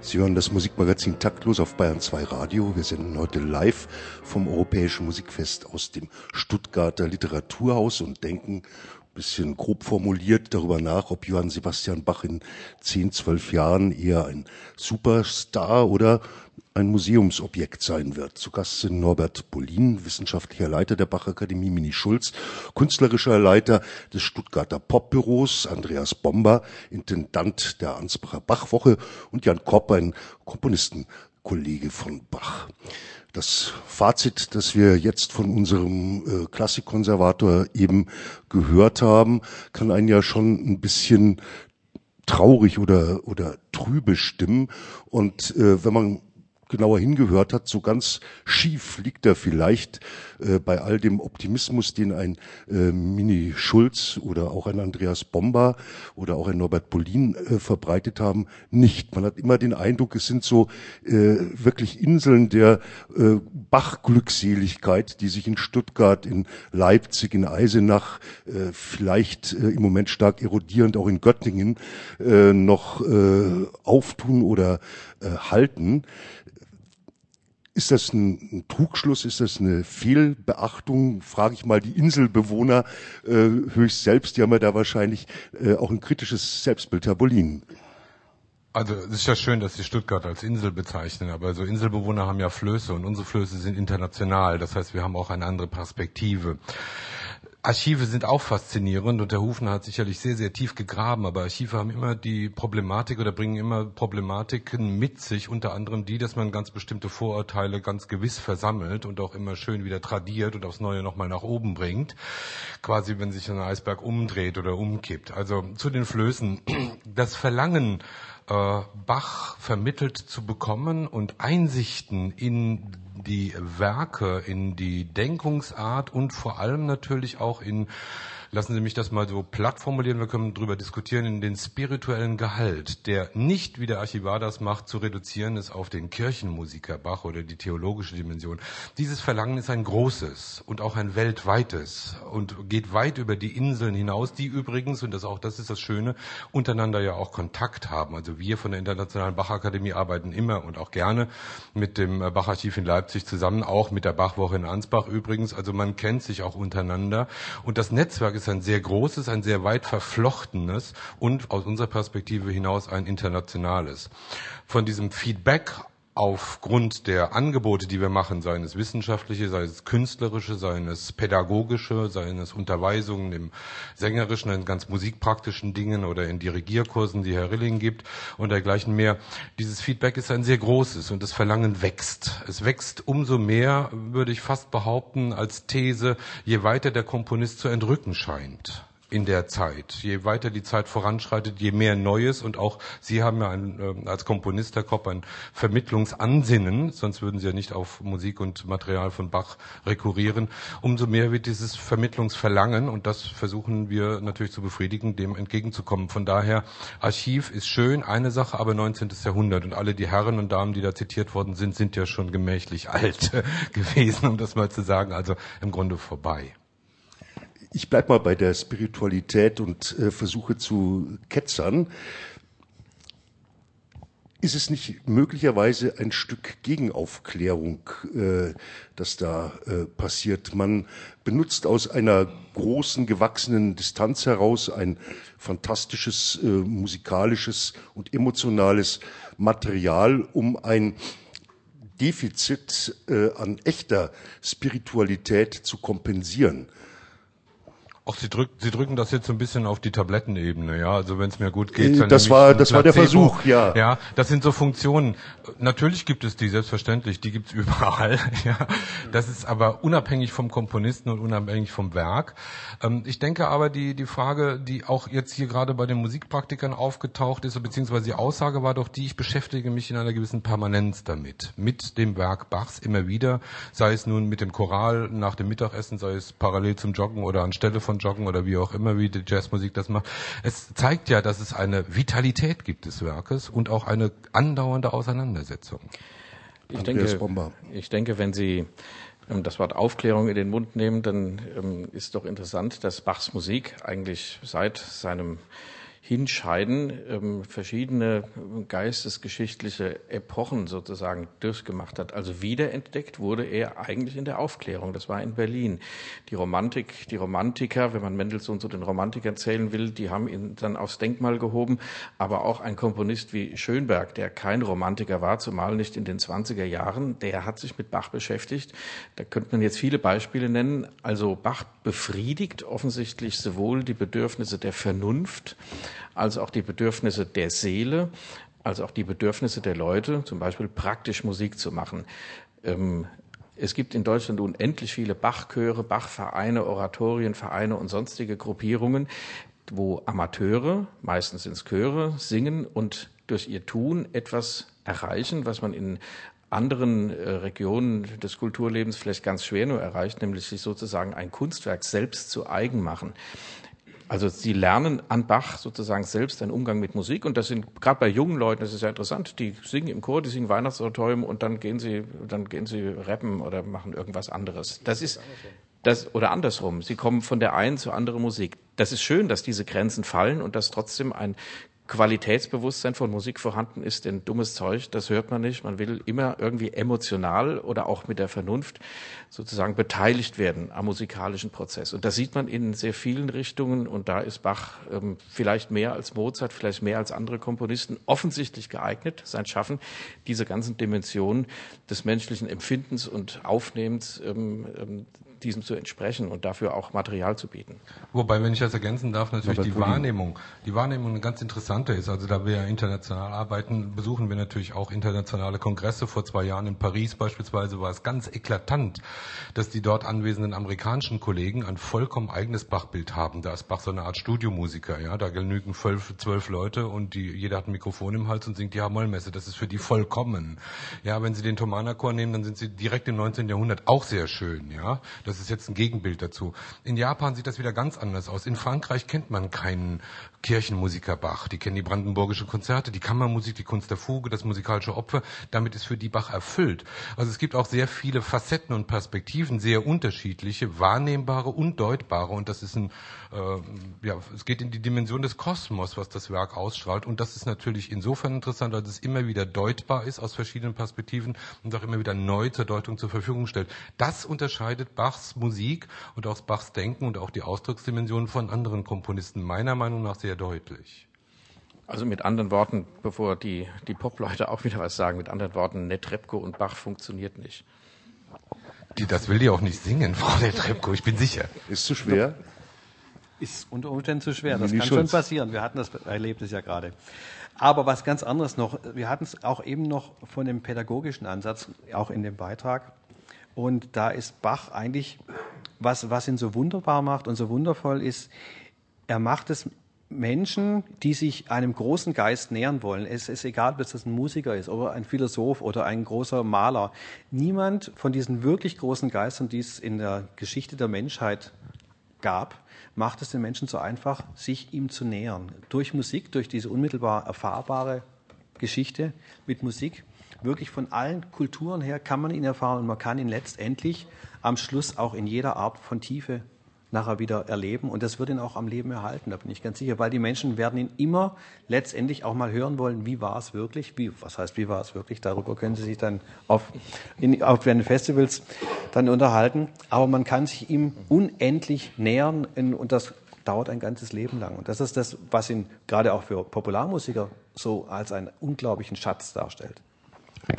Sie hören das Musikmagazin Taktlos auf Bayern 2 Radio. Wir senden heute live vom Europäischen Musikfest aus dem Stuttgarter Literaturhaus und denken ein bisschen grob formuliert darüber nach, ob Johann Sebastian Bach in 10, 12 Jahren eher ein Superstar oder ein Museumsobjekt sein wird. Zu Gast sind Norbert Bolin, wissenschaftlicher Leiter der Bachakademie Mini Schulz, künstlerischer Leiter des Stuttgarter Popbüros, Andreas Bomber, Intendant der Ansbacher Bachwoche und Jan Kopp, ein Komponistenkollege von Bach. Das Fazit, das wir jetzt von unserem äh, Klassikkonservator eben gehört haben, kann einen ja schon ein bisschen traurig oder, oder trübe stimmen. Und äh, wenn man genauer hingehört hat, so ganz schief liegt er vielleicht äh, bei all dem Optimismus, den ein äh, Mini Schulz oder auch ein Andreas Bomber oder auch ein Norbert Bolin äh, verbreitet haben, nicht. Man hat immer den Eindruck, es sind so äh, wirklich Inseln der äh, Bachglückseligkeit, die sich in Stuttgart, in Leipzig, in Eisenach, äh, vielleicht im Moment stark erodierend auch in Göttingen noch auftun oder halten. Ist das ein, ein, Trugschluss? Ist das eine Fehlbeachtung? Frage ich mal die Inselbewohner äh, höchst selbst. Die haben ja da wahrscheinlich äh, auch ein kritisches Selbstbild, Herr Bolin. Also es ist ja schön, dass Sie Stuttgart als Insel bezeichnen, aber so Inselbewohner haben ja Flöße und unsere Flöße sind international. Das heißt, wir haben auch eine andere Perspektive. Archive sind auch faszinierend und der Hufner hat sicherlich sehr, sehr tief gegraben, aber Archive haben immer die Problematik oder bringen immer Problematiken mit sich, unter anderem die, dass man ganz bestimmte Vorurteile ganz gewiss versammelt und auch immer schön wieder tradiert und aufs Neue nochmal nach oben bringt. Quasi, wenn sich ein Eisberg umdreht oder umkippt. Also zu den Flößen. Das Verlangen, äh, Bach vermittelt zu bekommen und Einsichten in die Werke, in die Denkungsart und vor allem natürlich auch in lassen Sie mich das mal so platt formulieren, wir können darüber diskutieren, den spirituellen Gehalt, der nicht, wie der Archivar das macht, zu reduzieren ist auf den Kirchenmusiker Bach oder die theologische Dimension. Dieses Verlangen ist ein großes und auch ein weltweites und geht weit über die Inseln hinaus, die übrigens, und das auch das ist das Schöne, untereinander ja auch Kontakt haben. Also wir von der Internationalen Bachakademie arbeiten immer und auch gerne mit dem Bacharchiv in Leipzig zusammen, auch mit der Bachwoche in Ansbach übrigens. Also man kennt sich auch untereinander und das Netzwerk ist ein sehr großes, ein sehr weit verflochtenes und aus unserer Perspektive hinaus ein internationales. Von diesem Feedback aufgrund der Angebote, die wir machen, seien es wissenschaftliche, sei es künstlerische, seien es pädagogische, seien es Unterweisungen im sängerischen, in ganz musikpraktischen Dingen oder in Dirigierkursen, die Herr Rilling gibt und dergleichen mehr. Dieses Feedback ist ein sehr großes und das Verlangen wächst. Es wächst umso mehr, würde ich fast behaupten, als These, je weiter der Komponist zu entrücken scheint in der Zeit. Je weiter die Zeit voranschreitet, je mehr Neues und auch Sie haben ja ein, äh, als Komponist, Herr Kopp, ein Vermittlungsansinnen, sonst würden Sie ja nicht auf Musik und Material von Bach rekurrieren. Umso mehr wird dieses Vermittlungsverlangen und das versuchen wir natürlich zu befriedigen, dem entgegenzukommen. Von daher, Archiv ist schön, eine Sache, aber 19. Jahrhundert und alle die Herren und Damen, die da zitiert worden sind, sind ja schon gemächlich alt gewesen, um das mal zu sagen, also im Grunde vorbei. Ich bleibe mal bei der Spiritualität und äh, versuche zu ketzern. Ist es nicht möglicherweise ein Stück Gegenaufklärung, äh, das da äh, passiert? Man benutzt aus einer großen, gewachsenen Distanz heraus ein fantastisches äh, musikalisches und emotionales Material, um ein Defizit äh, an echter Spiritualität zu kompensieren. Ach, Sie, drück, Sie drücken das jetzt so ein bisschen auf die Tablettenebene, ja. Also wenn es mir gut geht, dann das war das war der Versuch, ja. Ja, das sind so Funktionen. Natürlich gibt es die, selbstverständlich, die gibt's überall. Ja, das ist aber unabhängig vom Komponisten und unabhängig vom Werk. Ähm, ich denke aber die die Frage, die auch jetzt hier gerade bei den Musikpraktikern aufgetaucht ist, beziehungsweise die Aussage war doch die: Ich beschäftige mich in einer gewissen Permanenz damit, mit dem Werk Bachs immer wieder, sei es nun mit dem Choral nach dem Mittagessen, sei es parallel zum Joggen oder anstelle von Joggen oder wie auch immer, wie die Jazzmusik das macht. Es zeigt ja, dass es eine Vitalität gibt des Werkes und auch eine andauernde Auseinandersetzung. Ich denke, ich denke, wenn Sie ähm, das Wort Aufklärung in den Mund nehmen, dann ähm, ist doch interessant, dass Bachs Musik eigentlich seit seinem hinscheiden, ähm, verschiedene geistesgeschichtliche Epochen sozusagen durchgemacht hat. Also wiederentdeckt wurde er eigentlich in der Aufklärung. Das war in Berlin. Die Romantik, die Romantiker, wenn man Mendelssohn zu den Romantikern zählen will, die haben ihn dann aufs Denkmal gehoben. Aber auch ein Komponist wie Schönberg, der kein Romantiker war, zumal nicht in den 20er Jahren, der hat sich mit Bach beschäftigt. Da könnte man jetzt viele Beispiele nennen. Also Bach befriedigt offensichtlich sowohl die Bedürfnisse der Vernunft, als auch die Bedürfnisse der Seele, als auch die Bedürfnisse der Leute, zum Beispiel praktisch Musik zu machen. Ähm, es gibt in Deutschland unendlich viele Bachchöre, Bachvereine, Oratorienvereine und sonstige Gruppierungen, wo Amateure, meistens sind es Chöre, singen und durch ihr Tun etwas erreichen, was man in anderen äh, Regionen des Kulturlebens vielleicht ganz schwer nur erreicht, nämlich sich sozusagen ein Kunstwerk selbst zu eigen machen. Also sie lernen an Bach sozusagen selbst einen Umgang mit Musik und das sind gerade bei jungen Leuten, das ist ja interessant, die singen im Chor, die singen Weihnachtsoratorium und dann gehen sie, dann gehen sie rappen oder machen irgendwas anderes. Das ist das oder andersrum. Sie kommen von der einen zur anderen Musik. Das ist schön, dass diese Grenzen fallen und dass trotzdem ein Qualitätsbewusstsein von Musik vorhanden ist, denn dummes Zeug, das hört man nicht. Man will immer irgendwie emotional oder auch mit der Vernunft sozusagen beteiligt werden am musikalischen Prozess. Und das sieht man in sehr vielen Richtungen und da ist Bach ähm, vielleicht mehr als Mozart, vielleicht mehr als andere Komponisten offensichtlich geeignet, sein Schaffen, diese ganzen Dimensionen des menschlichen Empfindens und Aufnehmens ähm, ähm, diesem zu entsprechen und dafür auch Material zu bieten. Wobei, wenn ich das ergänzen darf, natürlich die Wahrnehmung, die Wahrnehmung eine ganz interessante ist. Also da wir ja international arbeiten, besuchen wir natürlich auch internationale Kongresse. Vor zwei Jahren in Paris beispielsweise war es ganz eklatant, dass die dort anwesenden amerikanischen Kollegen ein vollkommen eigenes Bachbild haben. Da ist Bach so eine Art Studiomusiker, ja. Da genügen zwölf, zwölf Leute und die, jeder hat ein Mikrofon im Hals und singt die Hamollmesse. Das ist für die vollkommen. Ja, wenn Sie den Thomanerchor nehmen, dann sind Sie direkt im 19. Jahrhundert auch sehr schön, ja. Das ist jetzt ein Gegenbild dazu. In Japan sieht das wieder ganz anders aus. In Frankreich kennt man keinen Kirchenmusiker Bach. Die kennen die brandenburgische Konzerte, die Kammermusik, die Kunst der Fuge, das musikalische Opfer. Damit ist für die Bach erfüllt. Also es gibt auch sehr viele Facetten und Perspektiven, sehr unterschiedliche, wahrnehmbare und deutbare. Und das ist ein, äh, ja, es geht in die Dimension des Kosmos, was das Werk ausstrahlt. Und das ist natürlich insofern interessant, als es immer wieder deutbar ist aus verschiedenen Perspektiven und auch immer wieder neu zur Deutung zur Verfügung stellt. Das unterscheidet Bachs Musik und auch Bachs Denken und auch die Ausdrucksdimensionen von anderen Komponisten meiner Meinung nach sehr deutlich. Also mit anderen Worten, bevor die, die Pop-Leute auch wieder was sagen, mit anderen Worten, Netrebko und Bach funktioniert nicht. Die, das will die auch nicht singen, Frau Netrebko, ich bin sicher. Ist zu schwer? Ist unter Umständen zu schwer. Das kann schon passieren. Wir hatten das Erlebnis ja gerade. Aber was ganz anderes noch. Wir hatten es auch eben noch von dem pädagogischen Ansatz, auch in dem Beitrag. Und da ist Bach eigentlich, was, was ihn so wunderbar macht und so wundervoll ist, er macht es Menschen, die sich einem großen Geist nähern wollen. Es ist egal, ob das ein Musiker ist oder ein Philosoph oder ein großer Maler. Niemand von diesen wirklich großen Geistern, die es in der Geschichte der Menschheit gab, macht es den Menschen so einfach, sich ihm zu nähern. Durch Musik, durch diese unmittelbar erfahrbare Geschichte mit Musik. Wirklich von allen Kulturen her kann man ihn erfahren und man kann ihn letztendlich am Schluss auch in jeder Art von Tiefe nachher wieder erleben. Und das wird ihn auch am Leben erhalten, da bin ich ganz sicher, weil die Menschen werden ihn immer letztendlich auch mal hören wollen, wie war es wirklich, wie, was heißt, wie war es wirklich, darüber können sie sich dann auf, in, auf den Festivals dann unterhalten. Aber man kann sich ihm unendlich nähern und das dauert ein ganzes Leben lang. Und das ist das, was ihn gerade auch für Popularmusiker so als einen unglaublichen Schatz darstellt.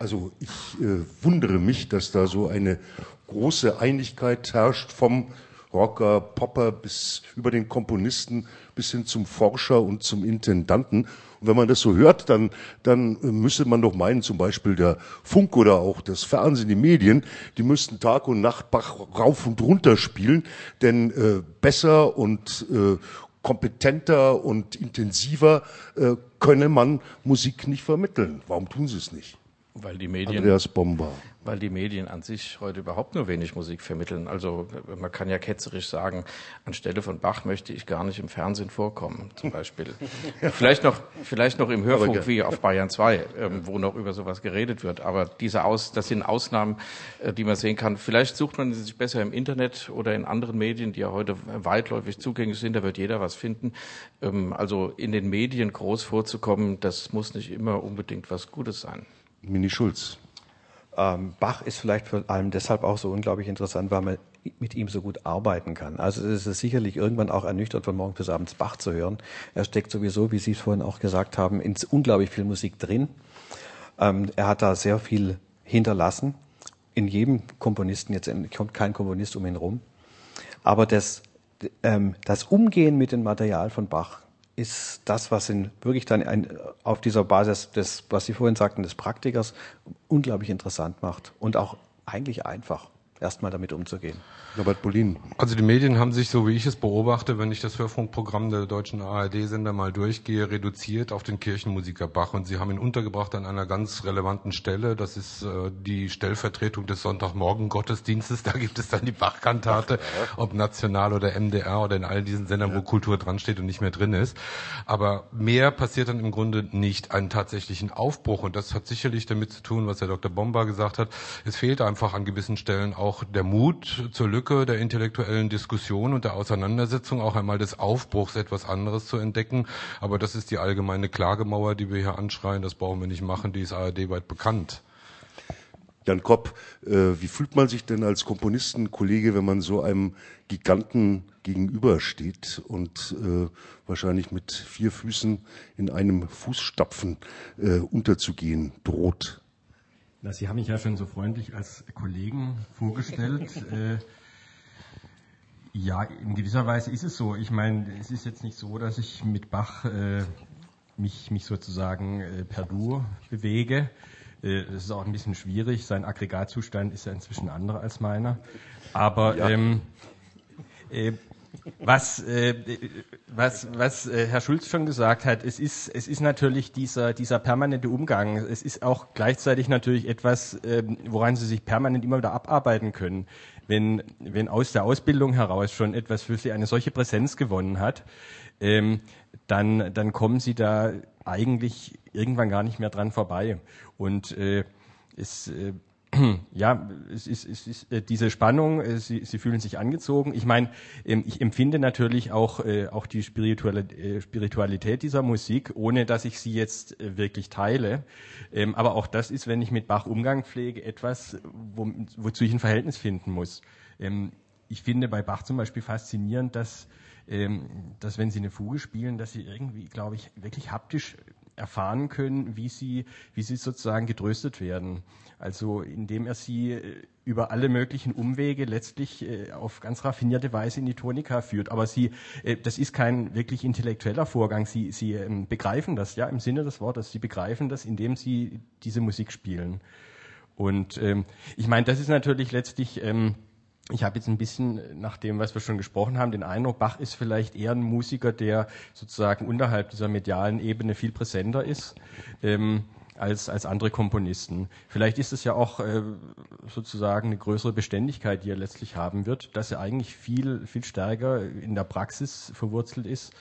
Also ich äh, wundere mich, dass da so eine große Einigkeit herrscht vom Rocker, Popper bis über den Komponisten bis hin zum Forscher und zum Intendanten. Und wenn man das so hört, dann, dann müsste man doch meinen, zum Beispiel der Funk oder auch das Fernsehen, die Medien, die müssten Tag und Nacht Bach rauf und runter spielen, denn äh, besser und äh, kompetenter und intensiver äh, könne man Musik nicht vermitteln. Warum tun sie es nicht? Weil die Medien, Andreas Bomber. Weil die Medien an sich heute überhaupt nur wenig Musik vermitteln. Also man kann ja ketzerisch sagen, anstelle von Bach möchte ich gar nicht im Fernsehen vorkommen, zum Beispiel. vielleicht noch, vielleicht noch im Hörfunk wie auf Bayern 2, ähm, wo noch über sowas geredet wird. Aber diese Aus, das sind Ausnahmen, äh, die man sehen kann. Vielleicht sucht man sich besser im Internet oder in anderen Medien, die ja heute weitläufig zugänglich sind. Da wird jeder was finden. Ähm, also in den Medien groß vorzukommen, das muss nicht immer unbedingt was Gutes sein. Mini Schulz. Ähm, Bach ist vielleicht vor allem deshalb auch so unglaublich interessant, weil man mit ihm so gut arbeiten kann. Also es ist sicherlich irgendwann auch ernüchternd, von morgens bis abends Bach zu hören. Er steckt sowieso, wie Sie es vorhin auch gesagt haben, in unglaublich viel Musik drin. Ähm, er hat da sehr viel hinterlassen. In jedem Komponisten, jetzt kommt kein Komponist um ihn rum. Aber das, ähm, das Umgehen mit dem Material von Bach ist das, was ihn wirklich dann ein, auf dieser Basis des, was Sie vorhin sagten, des Praktikers unglaublich interessant macht und auch eigentlich einfach erstmal damit umzugehen. Robert Bolin. Also die Medien haben sich, so wie ich es beobachte, wenn ich das Hörfunkprogramm der deutschen ARD-Sender mal durchgehe, reduziert auf den Kirchenmusiker Bach. Und sie haben ihn untergebracht an einer ganz relevanten Stelle. Das ist äh, die Stellvertretung des Sonntagmorgen-Gottesdienstes. Da gibt es dann die Bachkantate, ob national oder MDR oder in all diesen Sendern, ja. wo Kultur dran steht und nicht mehr drin ist. Aber mehr passiert dann im Grunde nicht, einen tatsächlichen Aufbruch. Und das hat sicherlich damit zu tun, was Herr Dr. Bomba gesagt hat. Es fehlt einfach an gewissen Stellen auch der Mut zur Lücke Lücke der intellektuellen Diskussion und der Auseinandersetzung auch einmal des Aufbruchs etwas anderes zu entdecken. Aber das ist die allgemeine Klagemauer, die wir hier anschreien. Das brauchen wir nicht machen. Die ist ARD weit bekannt. Jan Kopp, äh, wie fühlt man sich denn als Komponistenkollege, wenn man so einem Giganten gegenübersteht und äh, wahrscheinlich mit vier Füßen in einem Fußstapfen äh, unterzugehen droht? Na, Sie haben mich ja schon so freundlich als Kollegen vorgestellt. äh, ja, in gewisser Weise ist es so. Ich meine, es ist jetzt nicht so, dass ich mit Bach äh, mich, mich sozusagen äh, per Du bewege. Äh, das ist auch ein bisschen schwierig. Sein Aggregatzustand ist ja inzwischen anderer als meiner. Aber ja. ähm, äh, was, äh, was, was äh, Herr Schulz schon gesagt hat, es ist, es ist natürlich dieser, dieser permanente Umgang. Es ist auch gleichzeitig natürlich etwas, äh, woran Sie sich permanent immer wieder abarbeiten können wenn, wenn aus der Ausbildung heraus schon etwas für sie eine solche Präsenz gewonnen hat, ähm, dann, dann kommen sie da eigentlich irgendwann gar nicht mehr dran vorbei. Und äh, es, äh, ja, es ist, es ist äh, diese Spannung, äh, sie, sie fühlen sich angezogen. Ich meine, ähm, ich empfinde natürlich auch, äh, auch die Spiritualität, dieser Musik, ohne dass ich sie jetzt wirklich teile. Ähm, aber auch das ist, wenn ich mit Bach Umgang pflege, etwas, wo, wozu ich ein Verhältnis finden muss. Ähm, ich finde bei Bach zum Beispiel faszinierend, dass, dass wenn Sie eine Fuge spielen, dass Sie irgendwie, glaube ich, wirklich haptisch erfahren können, wie Sie, wie Sie sozusagen getröstet werden. Also indem er sie äh, über alle möglichen Umwege letztlich äh, auf ganz raffinierte Weise in die Tonika führt. Aber sie, äh, das ist kein wirklich intellektueller Vorgang. Sie, sie ähm, begreifen das, ja, im Sinne des Wortes. Sie begreifen das, indem sie diese Musik spielen. Und ähm, ich meine, das ist natürlich letztlich ähm, ich habe jetzt ein bisschen nach dem, was wir schon gesprochen haben, den Eindruck, Bach ist vielleicht eher ein Musiker, der sozusagen unterhalb dieser medialen Ebene viel präsenter ist. Ähm, als, als andere Komponisten. Vielleicht ist es ja auch äh, sozusagen eine größere Beständigkeit, die er letztlich haben wird, dass er eigentlich viel, viel stärker in der Praxis verwurzelt ist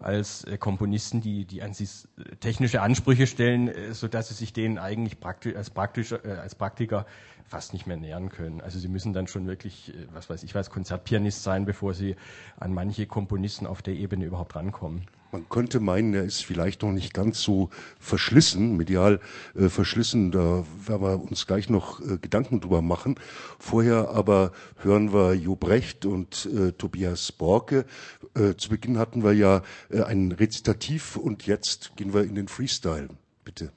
als äh, Komponisten, die, die an sich äh, technische Ansprüche stellen, äh, so dass sie sich denen eigentlich praktisch, als, praktischer, äh, als Praktiker fast nicht mehr nähern können. Also sie müssen dann schon wirklich, was weiß ich, als Konzertpianist sein, bevor sie an manche Komponisten auf der Ebene überhaupt rankommen. Man könnte meinen, er ist vielleicht noch nicht ganz so verschlissen, medial äh, verschlissen. Da werden wir uns gleich noch äh, Gedanken drüber machen. Vorher aber hören wir Jo Brecht und äh, Tobias Borke. Äh, zu Beginn hatten wir ja äh, ein Rezitativ und jetzt gehen wir in den Freestyle. Bitte.